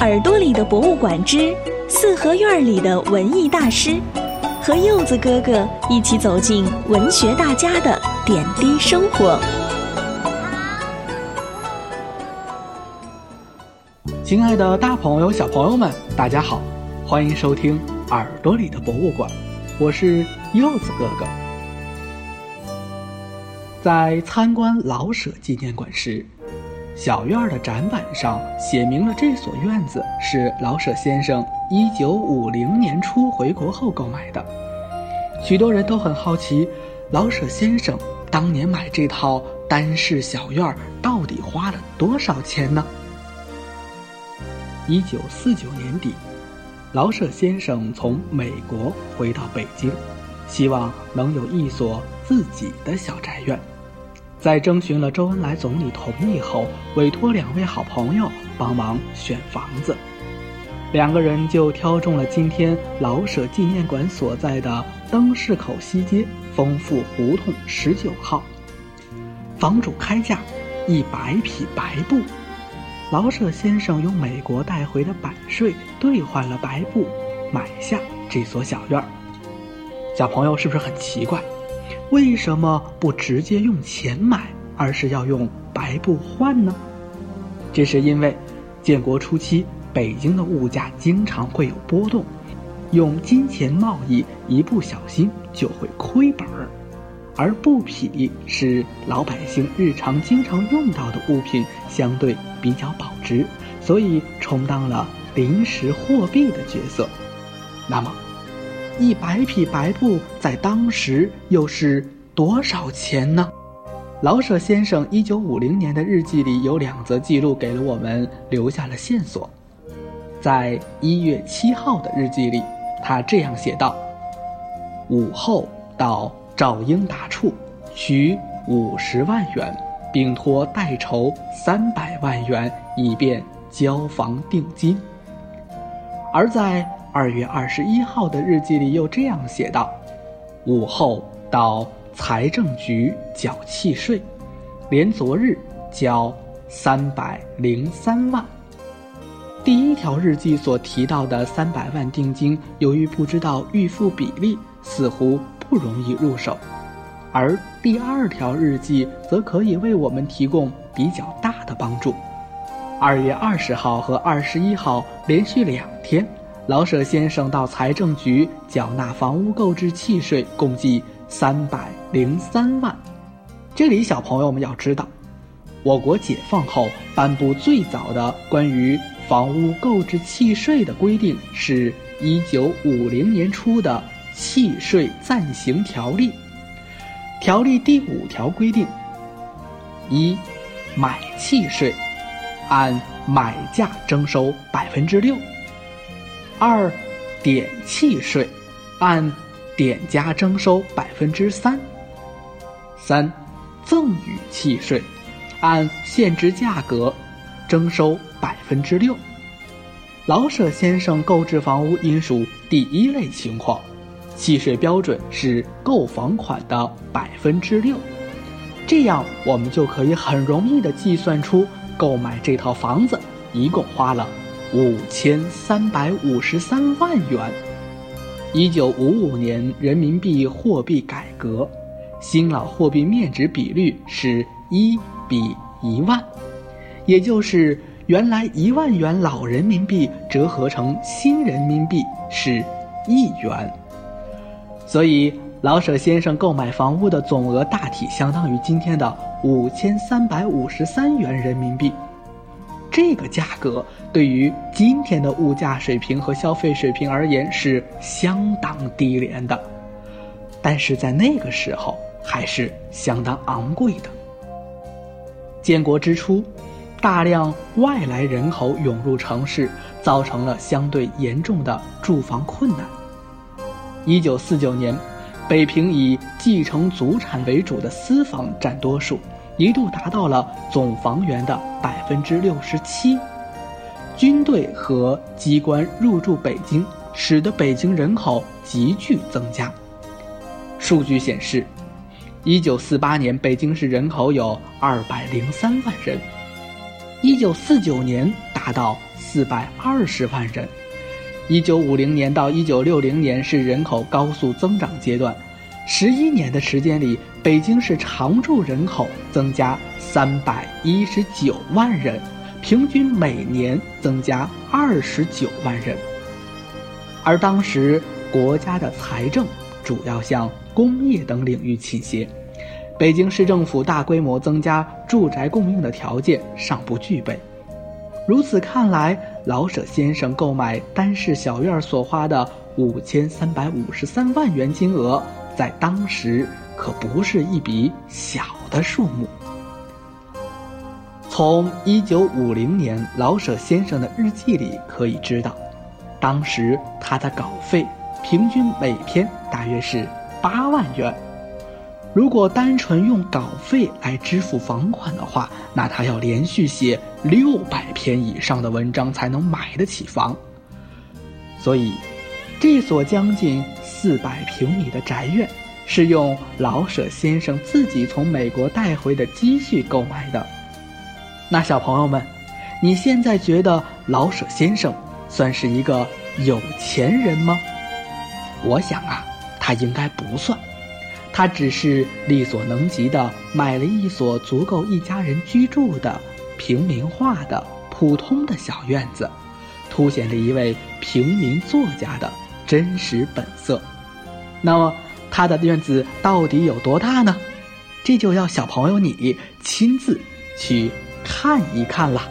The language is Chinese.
耳朵里的博物馆之四合院里的文艺大师，和柚子哥哥一起走进文学大家的点滴生活。亲爱的大朋友、小朋友们，大家好，欢迎收听《耳朵里的博物馆》，我是柚子哥哥。在参观老舍纪念馆时，小院的展板上写明了这所院子是老舍先生1950年初回国后购买的。许多人都很好奇，老舍先生当年买这套单室小院到底花了多少钱呢？1949年底，老舍先生从美国回到北京，希望能有一所自己的小宅院。在征询了周恩来总理同意后，委托两位好朋友帮忙选房子，两个人就挑中了今天老舍纪念馆所在的灯市口西街丰富胡同十九号。房主开价一百匹白布，老舍先生用美国带回的版税兑换了白布，买下这所小院儿。小朋友是不是很奇怪？为什么不直接用钱买，而是要用白布换呢？这是因为，建国初期北京的物价经常会有波动，用金钱贸易一不小心就会亏本儿，而布匹是老百姓日常经常用到的物品，相对比较保值，所以充当了临时货币的角色。那么。一百匹白布在当时又是多少钱呢？老舍先生一九五零年的日记里有两则记录给了我们留下了线索。在一月七号的日记里，他这样写道：“午后到赵英达处，取五十万元，并托代筹三百万元，以便交房定金。”而在二月二十一号的日记里又这样写道：“午后到财政局缴契税，连昨日交三百零三万。”第一条日记所提到的三百万定金，由于不知道预付比例，似乎不容易入手；而第二条日记则可以为我们提供比较大的帮助。二月二十号和二十一号连续两天。老舍先生到财政局缴纳房屋购置契税，共计三百零三万。这里小朋友们要知道，我国解放后颁布最早的关于房屋购置契税的规定，是一九五零年初的《契税暂行条例》。条例第五条规定：一、买契税，按买价征收百分之六。二，点契税，按点价征收百分之三。三，赠与契税，按现值价格征收百分之六。老舍先生购置房屋应属第一类情况，契税标准是购房款的百分之六，这样我们就可以很容易的计算出购买这套房子一共花了。五千三百五十三万元。一九五五年人民币货币改革，新老货币面值比率是一比一万，也就是原来一万元老人民币折合成新人民币是一元。所以老舍先生购买房屋的总额大体相当于今天的五千三百五十三元人民币。这个价格对于今天的物价水平和消费水平而言是相当低廉的，但是在那个时候还是相当昂贵的。建国之初，大量外来人口涌入城市，造成了相对严重的住房困难。一九四九年，北平以继承祖产为主的私房占多数。一度达到了总房源的百分之六十七，军队和机关入驻北京，使得北京人口急剧增加。数据显示，一九四八年北京市人口有二百零三万人，一九四九年达到四百二十万人。一九五零年到一九六零年是人口高速增长阶段，十一年的时间里，北京市常住人口增加三百一十九万人，平均每年增加二十九万人。而当时国家的财政主要向工业等领域倾斜，北京市政府大规模增加住宅供应的条件尚不具备。如此看来，老舍先生购买单室小院所花的五千三百五十三万元金额，在当时可不是一笔小的数目。从一九五零年老舍先生的日记里可以知道，当时他的稿费平均每篇大约是八万元。如果单纯用稿费来支付房款的话，那他要连续写六百篇以上的文章才能买得起房。所以，这所将近四百平米的宅院，是用老舍先生自己从美国带回的积蓄购买的。那小朋友们，你现在觉得老舍先生算是一个有钱人吗？我想啊，他应该不算。他只是力所能及的买了一所足够一家人居住的平民化的普通的小院子，凸显了一位平民作家的真实本色。那么，他的院子到底有多大呢？这就要小朋友你亲自去看一看了。